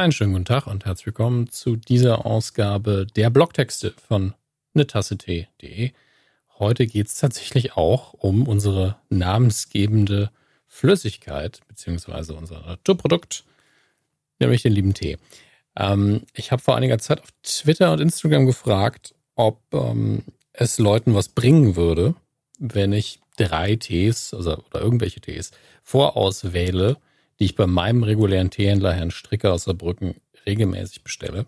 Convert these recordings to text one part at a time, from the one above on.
Einen schönen guten Tag und herzlich willkommen zu dieser Ausgabe der Blogtexte von netasse.de. Heute geht es tatsächlich auch um unsere namensgebende Flüssigkeit, beziehungsweise unser Naturprodukt, nämlich den lieben Tee. Ähm, ich habe vor einiger Zeit auf Twitter und Instagram gefragt, ob ähm, es Leuten was bringen würde, wenn ich drei Tees also, oder irgendwelche Tees vorauswähle, die ich bei meinem regulären Teehändler Herrn Stricker aus Saarbrücken regelmäßig bestelle,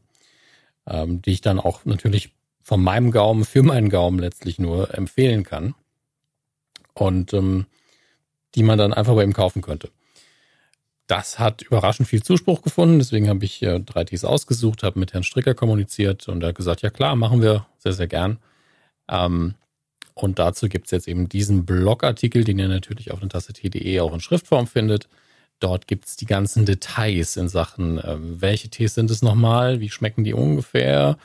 ähm, die ich dann auch natürlich von meinem Gaumen für meinen Gaumen letztlich nur empfehlen kann und ähm, die man dann einfach bei ihm kaufen könnte. Das hat überraschend viel Zuspruch gefunden, deswegen habe ich äh, drei Tees ausgesucht, habe mit Herrn Stricker kommuniziert und er hat gesagt, ja klar, machen wir sehr, sehr gern. Ähm, und dazu gibt es jetzt eben diesen Blogartikel, den ihr natürlich auf tasse.de auch in Schriftform findet. Dort gibt es die ganzen Details in Sachen, ähm, welche Tees sind es nochmal, wie schmecken die ungefähr,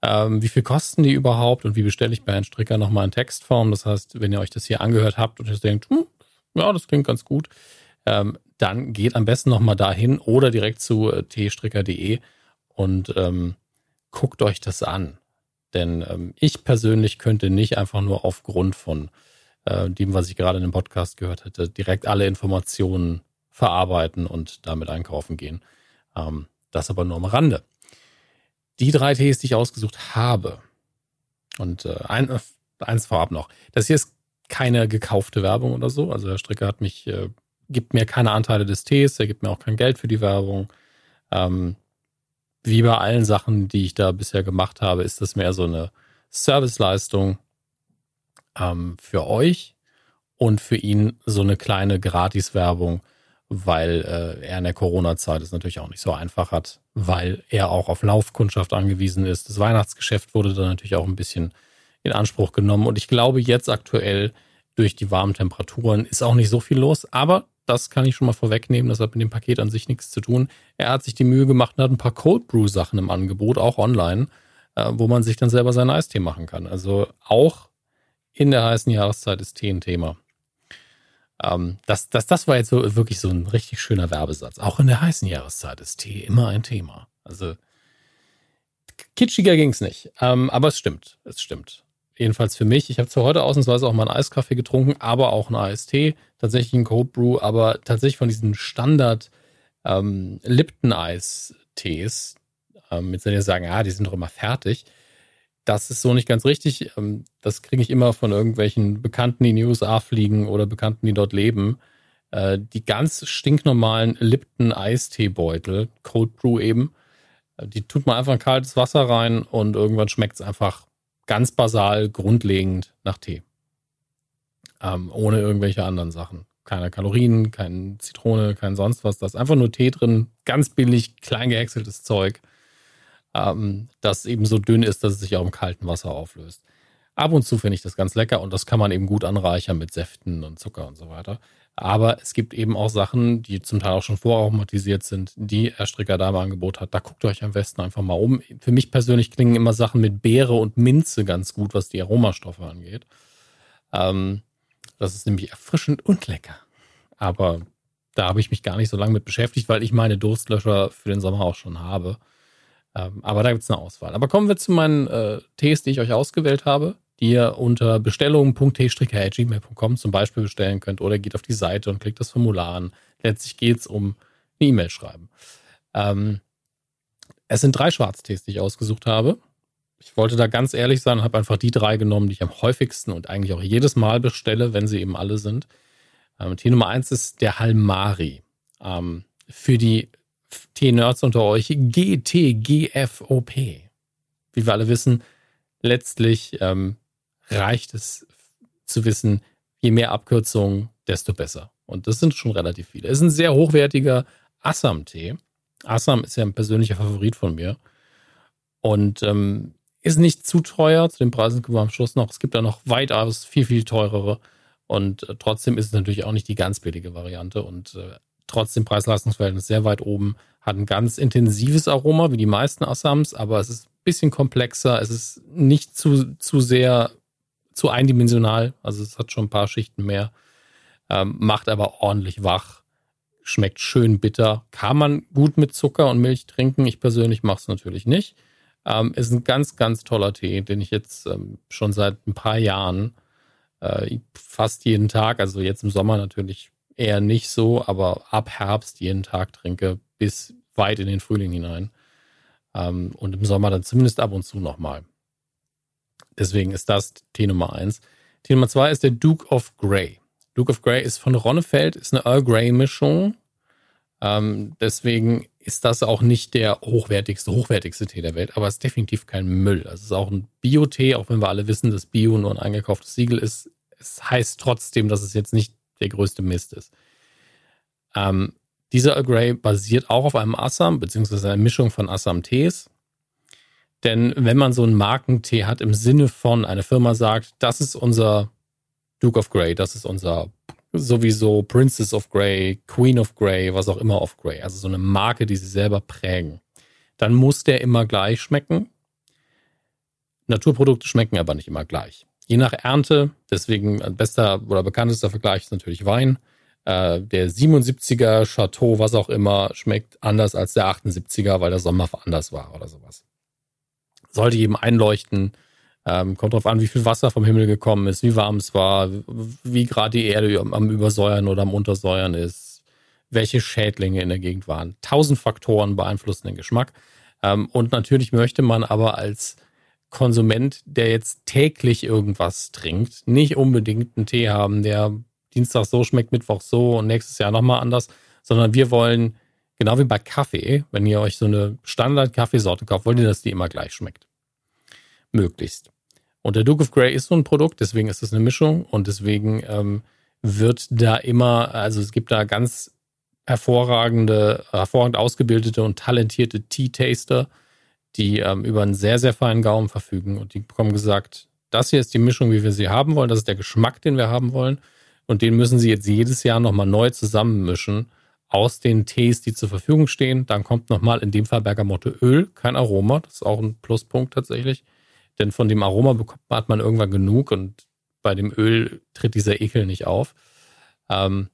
ähm, wie viel kosten die überhaupt und wie bestelle ich bei Herrn Stricker nochmal in Textform. Das heißt, wenn ihr euch das hier angehört habt und ihr denkt, hm, ja, das klingt ganz gut, ähm, dann geht am besten nochmal dahin oder direkt zu äh, tstricker.de und ähm, guckt euch das an. Denn ähm, ich persönlich könnte nicht einfach nur aufgrund von äh, dem, was ich gerade in dem Podcast gehört hätte, direkt alle Informationen verarbeiten und damit einkaufen gehen. Ähm, das aber nur am Rande. Die drei Tees, die ich ausgesucht habe, und äh, ein, äh, eins vorab noch, das hier ist keine gekaufte Werbung oder so. Also Herr Stricker hat mich, äh, gibt mir keine Anteile des Tees, er gibt mir auch kein Geld für die Werbung. Ähm, wie bei allen Sachen, die ich da bisher gemacht habe, ist das mehr so eine Serviceleistung ähm, für euch und für ihn so eine kleine Gratiswerbung, weil äh, er in der Corona-Zeit es natürlich auch nicht so einfach hat, weil er auch auf Laufkundschaft angewiesen ist. Das Weihnachtsgeschäft wurde dann natürlich auch ein bisschen in Anspruch genommen. Und ich glaube, jetzt aktuell durch die warmen Temperaturen ist auch nicht so viel los. Aber das kann ich schon mal vorwegnehmen. Das hat mit dem Paket an sich nichts zu tun. Er hat sich die Mühe gemacht und hat ein paar Cold Brew Sachen im Angebot, auch online, äh, wo man sich dann selber seinen Eistee machen kann. Also auch in der heißen Jahreszeit ist Tee ein Thema. Ähm, das, das, das war jetzt so wirklich so ein richtig schöner Werbesatz. Auch in der heißen Jahreszeit ist Tee immer ein Thema. Also kitschiger ging es nicht. Ähm, aber es stimmt. Es stimmt. Jedenfalls für mich. Ich habe zwar heute ausnahmsweise auch mal einen Eiskaffee getrunken, aber auch einen AST. Tatsächlich einen Cold Brew, aber tatsächlich von diesen Standard ähm, Lipton-Eis-Tees, ähm, mit denen ihr sagen, ja, die sind doch immer fertig das ist so nicht ganz richtig. Ähm, das kriege ich immer von irgendwelchen Bekannten, die in die USA fliegen oder Bekannten, die dort leben. Äh, die ganz stinknormalen Lipton Eisteebeutel, Cold Brew eben, äh, die tut man einfach in kaltes Wasser rein und irgendwann schmeckt es einfach ganz basal, grundlegend nach Tee. Ähm, ohne irgendwelche anderen Sachen. Keine Kalorien, keine Zitrone, kein sonst was. Da ist einfach nur Tee drin, ganz billig, klein gehäckseltes Zeug ähm, das eben so dünn ist, dass es sich auch im kalten Wasser auflöst. Ab und zu finde ich das ganz lecker und das kann man eben gut anreichern mit Säften und Zucker und so weiter. Aber es gibt eben auch Sachen, die zum Teil auch schon voraromatisiert sind, die Herr Stricker da im Angebot hat. Da guckt euch am besten einfach mal um. Für mich persönlich klingen immer Sachen mit Beere und Minze ganz gut, was die Aromastoffe angeht. Ähm, das ist nämlich erfrischend und lecker. Aber da habe ich mich gar nicht so lange mit beschäftigt, weil ich meine Durstlöscher für den Sommer auch schon habe. Ähm, aber da gibt es eine Auswahl. Aber kommen wir zu meinen äh, Tees, die ich euch ausgewählt habe, die ihr unter bestellung.t-gmail.com zum Beispiel bestellen könnt oder geht auf die Seite und klickt das Formular an. Letztlich geht es um eine E-Mail schreiben. Ähm, es sind drei Schwarztees, die ich ausgesucht habe. Ich wollte da ganz ehrlich sein und habe einfach die drei genommen, die ich am häufigsten und eigentlich auch jedes Mal bestelle, wenn sie eben alle sind. Ähm, Tee Nummer eins ist der Halmari. Ähm, für die T-Nerds unter euch, GTGFOP. Wie wir alle wissen, letztlich ähm, reicht es zu wissen, je mehr Abkürzungen, desto besser. Und das sind schon relativ viele. Es ist ein sehr hochwertiger Assam-Tee. Assam ist ja ein persönlicher Favorit von mir. Und ähm, ist nicht zu teuer. Zu den Preisen kommen wir am Schluss noch. Es gibt da noch weitaus viel, viel teurere. Und äh, trotzdem ist es natürlich auch nicht die ganz billige Variante. Und äh, trotzdem Preis-Leistungs-Verhältnis sehr weit oben. Hat ein ganz intensives Aroma, wie die meisten Assams, aber es ist ein bisschen komplexer. Es ist nicht zu, zu sehr, zu eindimensional. Also es hat schon ein paar Schichten mehr. Ähm, macht aber ordentlich wach. schmeckt schön bitter. Kann man gut mit Zucker und Milch trinken. Ich persönlich mache es natürlich nicht. Ähm, ist ein ganz, ganz toller Tee, den ich jetzt ähm, schon seit ein paar Jahren äh, fast jeden Tag, also jetzt im Sommer natürlich eher nicht so, aber ab Herbst jeden Tag trinke bis weit in den Frühling hinein. Ähm, und im Sommer dann zumindest ab und zu nochmal. Deswegen ist das Tee Nummer eins. Tee Nummer zwei ist der Duke of Grey. Duke of Grey ist von Ronnefeld, ist eine Earl Grey Mischung. Ähm, deswegen ist das auch nicht der hochwertigste, hochwertigste Tee der Welt, aber es ist definitiv kein Müll. Also es ist auch ein Bio-Tee, auch wenn wir alle wissen, dass Bio nur ein eingekauftes Siegel ist. Es heißt trotzdem, dass es jetzt nicht der größte Mist ist. Ähm, dieser Earl Grey basiert auch auf einem Assam, beziehungsweise einer Mischung von Assam-Tees. Denn wenn man so einen Markentee hat im Sinne von, eine Firma sagt, das ist unser Duke of Grey, das ist unser sowieso Princess of Grey, Queen of Grey, was auch immer of Grey, also so eine Marke, die sie selber prägen, dann muss der immer gleich schmecken. Naturprodukte schmecken aber nicht immer gleich. Je nach Ernte, deswegen bester oder bekanntester Vergleich ist natürlich Wein. Äh, der 77er Chateau, was auch immer, schmeckt anders als der 78er, weil der Sommer anders war oder sowas. Sollte jedem einleuchten. Ähm, kommt drauf an, wie viel Wasser vom Himmel gekommen ist, wie warm es war, wie gerade die Erde am Übersäuern oder am Untersäuern ist, welche Schädlinge in der Gegend waren. Tausend Faktoren beeinflussen den Geschmack. Ähm, und natürlich möchte man aber als Konsument, der jetzt täglich irgendwas trinkt, nicht unbedingt einen Tee haben, der Dienstag so schmeckt, Mittwoch so und nächstes Jahr nochmal anders, sondern wir wollen, genau wie bei Kaffee, wenn ihr euch so eine Standard-Kaffeesorte kauft, wollt ihr, dass die immer gleich schmeckt. Möglichst. Und der Duke of Grey ist so ein Produkt, deswegen ist es eine Mischung und deswegen ähm, wird da immer, also es gibt da ganz hervorragende, hervorragend ausgebildete und talentierte Tea-Taster, die ähm, über einen sehr, sehr feinen Gaumen verfügen und die bekommen gesagt, das hier ist die Mischung, wie wir sie haben wollen, das ist der Geschmack, den wir haben wollen und den müssen sie jetzt jedes Jahr nochmal neu zusammenmischen aus den Tees, die zur Verfügung stehen. Dann kommt nochmal in dem Fall Bergamotteöl, kein Aroma, das ist auch ein Pluspunkt tatsächlich. Denn von dem Aroma bekommt man, hat man irgendwann genug und bei dem Öl tritt dieser Ekel nicht auf. Ähm,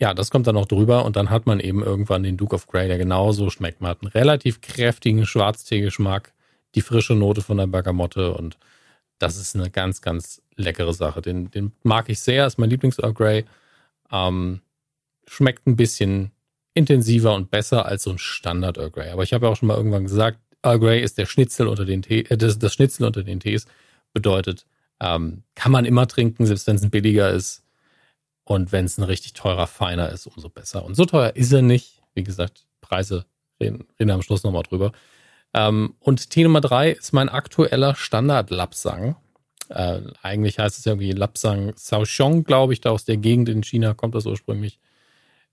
ja, das kommt dann noch drüber und dann hat man eben irgendwann den Duke of Grey, der genauso schmeckt. Man hat einen relativ kräftigen Schwarztee-Geschmack, die frische Note von der Bergamotte und das ist eine ganz, ganz leckere Sache. Den, den mag ich sehr, ist mein Lieblings-Earl Grey. Ähm, schmeckt ein bisschen intensiver und besser als so ein Standard Earl Grey. Aber ich habe ja auch schon mal irgendwann gesagt, Earl Grey ist der Schnitzel unter den Tee, äh, das, das Schnitzel unter den Tees. Bedeutet, ähm, kann man immer trinken, selbst wenn es billiger ist. Und wenn es ein richtig teurer, feiner ist, umso besser. Und so teuer ist er nicht. Wie gesagt, Preise reden, reden am Schluss nochmal drüber. Ähm, und Tee Nummer drei ist mein aktueller Standard-Lapsang. Äh, eigentlich heißt es ja irgendwie Lapsang Shaoxiong, glaube ich, da aus der Gegend in China kommt das ursprünglich.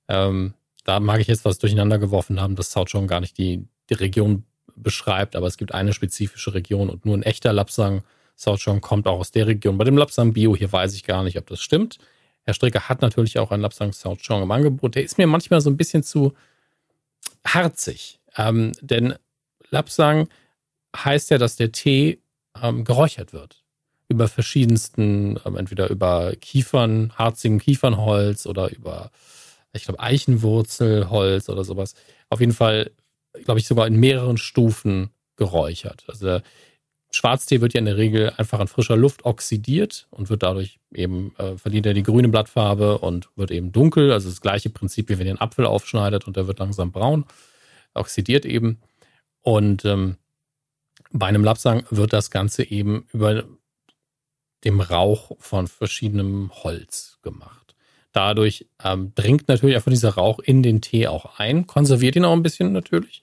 Ähm, da mag ich jetzt was durcheinander geworfen haben, dass Shaoxiong gar nicht die, die Region beschreibt, aber es gibt eine spezifische Region und nur ein echter Lapsang Southchong kommt auch aus der Region. Bei dem Lapsang Bio hier weiß ich gar nicht, ob das stimmt. Herr Stricker hat natürlich auch einen Lapsang Southchong im Angebot. Der ist mir manchmal so ein bisschen zu harzig, ähm, denn Lapsang heißt ja, dass der Tee ähm, geräuchert wird über verschiedensten, ähm, entweder über Kiefern, harzigen Kiefernholz oder über, ich glaube, Eichenwurzelholz oder sowas. Auf jeden Fall glaube ich, sogar in mehreren Stufen geräuchert. Also Schwarztee wird ja in der Regel einfach an frischer Luft oxidiert und wird dadurch eben, äh, verliert er die grüne Blattfarbe und wird eben dunkel. Also das gleiche Prinzip, wie wenn ihr einen Apfel aufschneidet und der wird langsam braun, oxidiert eben. Und ähm, bei einem Lapsang wird das Ganze eben über dem Rauch von verschiedenem Holz gemacht. Dadurch ähm, dringt natürlich einfach dieser Rauch in den Tee auch ein, konserviert ihn auch ein bisschen natürlich.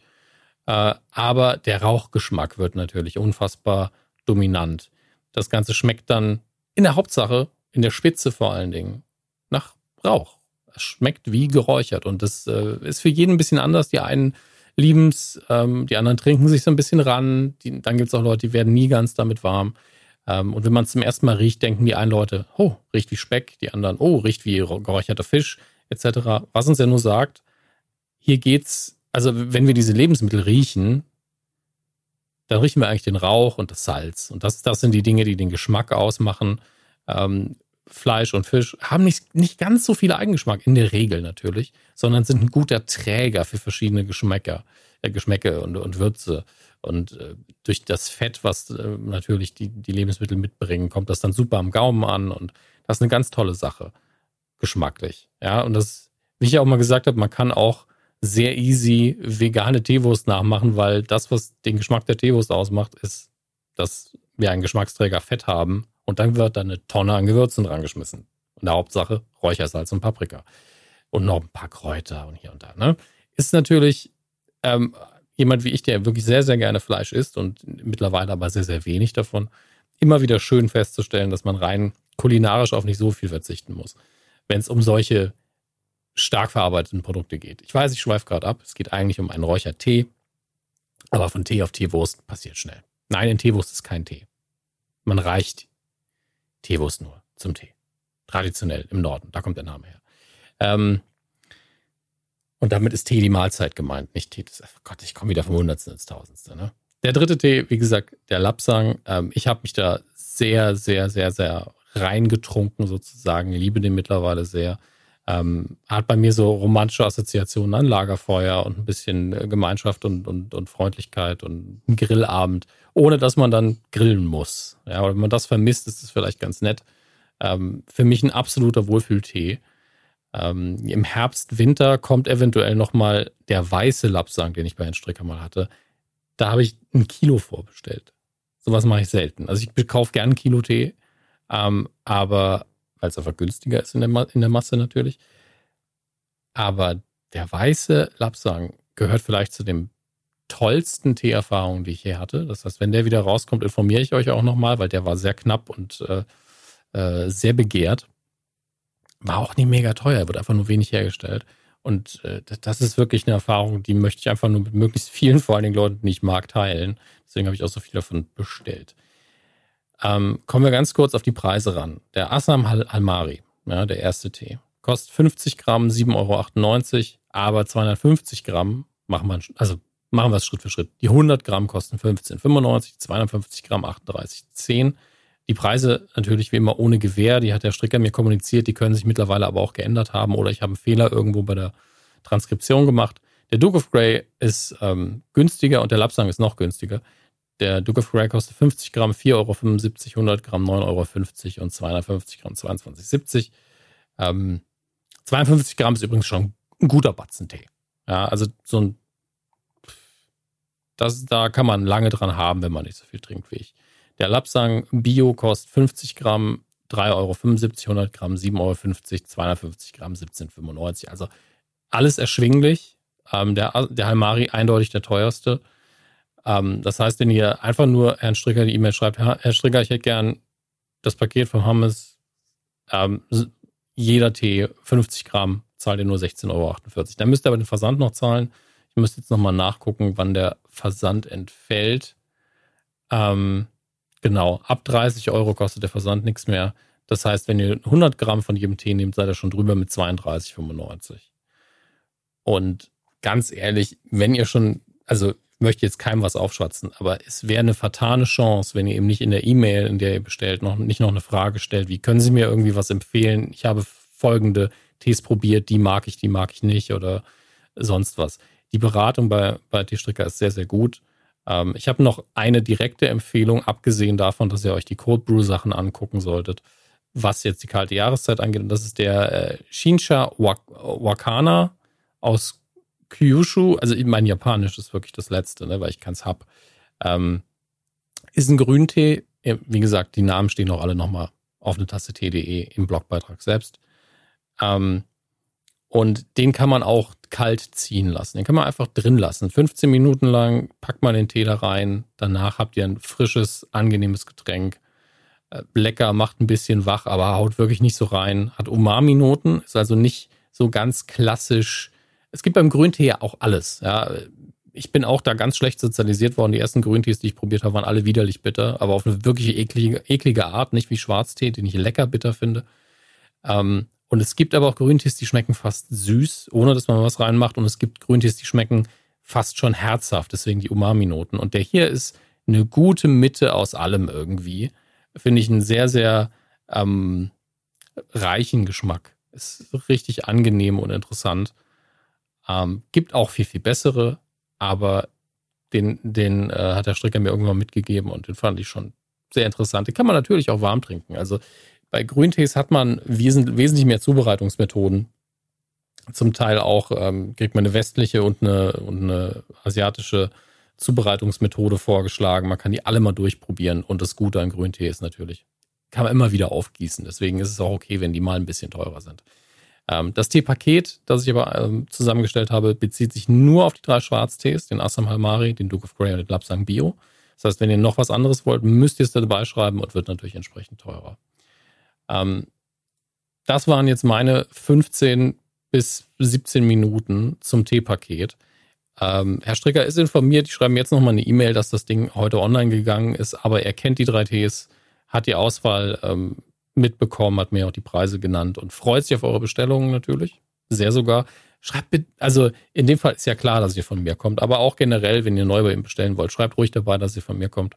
Äh, aber der Rauchgeschmack wird natürlich unfassbar dominant. Das Ganze schmeckt dann in der Hauptsache, in der Spitze vor allen Dingen, nach Rauch. Es schmeckt wie geräuchert und das äh, ist für jeden ein bisschen anders. Die einen lieben es, ähm, die anderen trinken sich so ein bisschen ran. Die, dann gibt es auch Leute, die werden nie ganz damit warm. Ähm, und wenn man es zum ersten Mal riecht, denken die einen Leute, oh, riecht wie Speck, die anderen, oh, riecht wie geräucherter Fisch, etc. Was uns ja nur sagt, hier geht's, also wenn wir diese Lebensmittel riechen, dann riechen wir eigentlich den Rauch und das Salz. Und das, das sind die Dinge, die den Geschmack ausmachen. Ähm, Fleisch und Fisch haben nicht, nicht ganz so viel Eigengeschmack, in der Regel natürlich, sondern sind ein guter Träger für verschiedene Geschmäcker, äh, Geschmäcke und, und Würze. Und äh, durch das Fett, was äh, natürlich die, die Lebensmittel mitbringen, kommt das dann super am Gaumen an und das ist eine ganz tolle Sache, geschmacklich. Ja, und das, wie ich auch mal gesagt habe, man kann auch sehr easy vegane Teewurst nachmachen, weil das, was den Geschmack der Teewurst ausmacht, ist, dass wir einen Geschmacksträger Fett haben und dann wird da eine Tonne an Gewürzen dran geschmissen. Und der Hauptsache Räuchersalz und Paprika. Und noch ein paar Kräuter und hier und da. Ne? Ist natürlich ähm, jemand wie ich, der wirklich sehr, sehr gerne Fleisch isst und mittlerweile aber sehr, sehr wenig davon, immer wieder schön festzustellen, dass man rein kulinarisch auf nicht so viel verzichten muss, wenn es um solche stark verarbeiteten Produkte geht. Ich weiß, ich schweife gerade ab. Es geht eigentlich um einen Räuchertee, aber von Tee auf Teewurst passiert schnell. Nein, in Teewurst ist kein Tee. Man reicht Teewurst nur zum Tee. Traditionell im Norden, da kommt der Name her. Ähm, und damit ist Tee die Mahlzeit gemeint, nicht Tee. Das, oh Gott, ich komme wieder vom Hundertsten ins Tausendste. Ne? Der dritte Tee, wie gesagt, der Lapsang. Ähm, ich habe mich da sehr, sehr, sehr, sehr reingetrunken sozusagen. Liebe den mittlerweile sehr. Ähm, hat bei mir so romantische Assoziationen an Lagerfeuer und ein bisschen äh, Gemeinschaft und, und, und Freundlichkeit und einen Grillabend, ohne dass man dann grillen muss. Ja, wenn man das vermisst, ist es vielleicht ganz nett. Ähm, für mich ein absoluter Wohlfühltee. Ähm, Im Herbst, Winter kommt eventuell nochmal der weiße Lapsang, den ich bei Herrn Stricker mal hatte. Da habe ich ein Kilo vorbestellt. Sowas mache ich selten. Also ich kaufe gern Kilo Tee, ähm, aber weil es einfach günstiger ist in der, in der Masse natürlich. Aber der weiße Lapsang gehört vielleicht zu den tollsten Teeerfahrungen, die ich je hatte. Das heißt, wenn der wieder rauskommt, informiere ich euch auch nochmal, weil der war sehr knapp und äh, äh, sehr begehrt. War auch nicht mega teuer, wird einfach nur wenig hergestellt. Und äh, das ist wirklich eine Erfahrung, die möchte ich einfach nur mit möglichst vielen, vor allen Dingen Leuten, die ich mag, teilen. Deswegen habe ich auch so viel davon bestellt. Ähm, kommen wir ganz kurz auf die Preise ran. Der Assam Almari, ja, der erste Tee, kostet 50 Gramm 7,98 Euro, aber 250 Gramm machen wir, also machen wir es Schritt für Schritt. Die 100 Gramm kosten 15,95, 250 Gramm 38,10. Die Preise natürlich wie immer ohne Gewähr, die hat der Stricker mir kommuniziert, die können sich mittlerweile aber auch geändert haben oder ich habe einen Fehler irgendwo bei der Transkription gemacht. Der Duke of Grey ist ähm, günstiger und der Lapsang ist noch günstiger. Der Duke of Grey kostet 50 Gramm 4,75 Euro, 100 Gramm 9,50 Euro und 250 Gramm 22,70 ähm, 52 Gramm ist übrigens schon ein guter Batzen Tee. Ja, also so ein, das, da kann man lange dran haben, wenn man nicht so viel trinkt wie ich. Der Lapsang Bio kostet 50 Gramm 3,75 Euro, 100 Gramm 7,50 Euro, 250 Gramm 17,95 Also alles erschwinglich. Ähm, der, der Halmari eindeutig der teuerste. Ähm, das heißt, wenn ihr einfach nur Herrn Stricker die E-Mail schreibt, Herr Stricker, ich hätte gern das Paket von Hammes, ähm, jeder Tee 50 Gramm, zahlt ihr nur 16,48 Euro. Dann müsst ihr aber den Versand noch zahlen. Ich müsste jetzt nochmal nachgucken, wann der Versand entfällt. Ähm, genau, ab 30 Euro kostet der Versand nichts mehr. Das heißt, wenn ihr 100 Gramm von jedem Tee nehmt, seid ihr schon drüber mit 32,95. Und ganz ehrlich, wenn ihr schon, also möchte jetzt keinem was aufschwatzen, aber es wäre eine vertane Chance, wenn ihr eben nicht in der E-Mail, in der ihr bestellt, noch nicht noch eine Frage stellt, wie können Sie mir irgendwie was empfehlen? Ich habe folgende Tees probiert, die mag ich, die mag ich nicht oder sonst was. Die Beratung bei, bei Teestricker ist sehr, sehr gut. Ähm, ich habe noch eine direkte Empfehlung, abgesehen davon, dass ihr euch die Cold Brew Sachen angucken solltet, was jetzt die kalte Jahreszeit angeht. Und das ist der äh, Shinsha Wakana aus Kyushu, also mein Japanisch ist wirklich das Letzte, ne, weil ich keins hab. Ähm, ist ein Grüntee. Wie gesagt, die Namen stehen auch alle nochmal auf eine Tasse Tee.de im Blogbeitrag selbst. Ähm, und den kann man auch kalt ziehen lassen. Den kann man einfach drin lassen. 15 Minuten lang packt man den Tee da rein. Danach habt ihr ein frisches, angenehmes Getränk. Äh, lecker, macht ein bisschen wach, aber haut wirklich nicht so rein. Hat Umami-Noten, ist also nicht so ganz klassisch es gibt beim Grüntee ja auch alles. Ja, ich bin auch da ganz schlecht sozialisiert worden. Die ersten Grüntees, die ich probiert habe, waren alle widerlich bitter, aber auf eine wirklich eklige, eklige Art, nicht wie Schwarztee, den ich lecker bitter finde. Ähm, und es gibt aber auch Grüntees, die schmecken fast süß, ohne dass man was reinmacht. Und es gibt Grüntees, die schmecken fast schon herzhaft, deswegen die Umami-Noten. Und der hier ist eine gute Mitte aus allem irgendwie. Finde ich ein sehr, sehr ähm, reichen Geschmack. Ist richtig angenehm und interessant. Ähm, gibt auch viel, viel bessere, aber den, den äh, hat der Stricker mir irgendwann mitgegeben und den fand ich schon sehr interessant. Den kann man natürlich auch warm trinken. Also bei Grüntees hat man wesentlich, wesentlich mehr Zubereitungsmethoden. Zum Teil auch ähm, kriegt man eine westliche und eine, und eine asiatische Zubereitungsmethode vorgeschlagen. Man kann die alle mal durchprobieren. Und das Gute an Grüntee ist natürlich, kann man immer wieder aufgießen. Deswegen ist es auch okay, wenn die mal ein bisschen teurer sind. Ähm, das Teepaket, das ich aber ähm, zusammengestellt habe, bezieht sich nur auf die drei Schwarztees, den Assam Halmari, den Duke of Grey und den Lapsang Bio. Das heißt, wenn ihr noch was anderes wollt, müsst ihr es dabei schreiben und wird natürlich entsprechend teurer. Ähm, das waren jetzt meine 15 bis 17 Minuten zum Teepaket. Ähm, Herr Stricker ist informiert, ich schreibe jetzt nochmal eine E-Mail, dass das Ding heute online gegangen ist, aber er kennt die drei Tees, hat die Auswahl ähm, mitbekommen, hat mir auch die Preise genannt und freut sich auf eure Bestellungen natürlich. Sehr sogar. Schreibt bitte, also in dem Fall ist ja klar, dass ihr von mir kommt, aber auch generell, wenn ihr neu bei ihm bestellen wollt, schreibt ruhig dabei, dass ihr von mir kommt.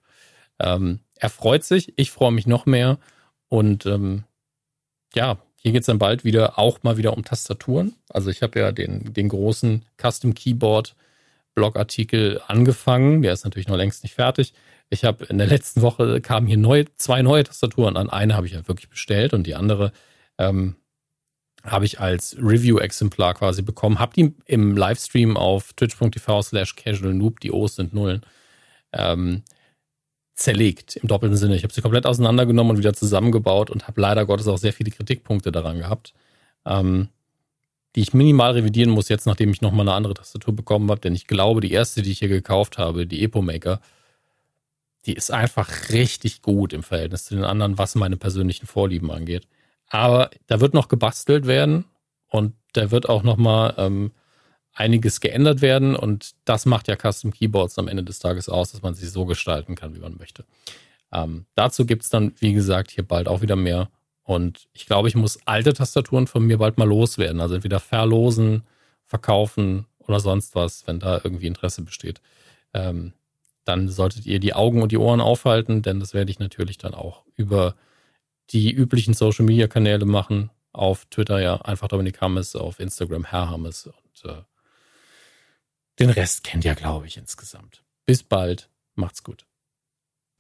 Ähm, er freut sich, ich freue mich noch mehr und ähm, ja, hier geht es dann bald wieder auch mal wieder um Tastaturen. Also ich habe ja den, den großen Custom Keyboard Blogartikel angefangen. Der ist natürlich noch längst nicht fertig. Ich habe in der letzten Woche kamen hier neu, zwei neue Tastaturen an. Eine habe ich halt wirklich bestellt und die andere ähm, habe ich als Review-Exemplar quasi bekommen. Hab die im Livestream auf twitch.tv slash casual noob, die O's sind Nullen, ähm, zerlegt im doppelten Sinne. Ich habe sie komplett auseinandergenommen und wieder zusammengebaut und habe leider Gottes auch sehr viele Kritikpunkte daran gehabt, ähm, die ich minimal revidieren muss jetzt, nachdem ich nochmal eine andere Tastatur bekommen habe. Denn ich glaube, die erste, die ich hier gekauft habe, die Epo Maker, die ist einfach richtig gut im Verhältnis zu den anderen, was meine persönlichen Vorlieben angeht. Aber da wird noch gebastelt werden und da wird auch nochmal ähm, einiges geändert werden und das macht ja Custom Keyboards am Ende des Tages aus, dass man sie so gestalten kann, wie man möchte. Ähm, dazu gibt es dann, wie gesagt, hier bald auch wieder mehr. Und ich glaube, ich muss alte Tastaturen von mir bald mal loswerden. Also entweder verlosen, verkaufen oder sonst was, wenn da irgendwie Interesse besteht. Ähm, dann solltet ihr die Augen und die Ohren aufhalten, denn das werde ich natürlich dann auch über die üblichen Social Media Kanäle machen. Auf Twitter ja einfach Dominik Hammes, auf Instagram Herr Hammes und äh, den Rest kennt ihr, glaube ich, insgesamt. Bis bald. Macht's gut.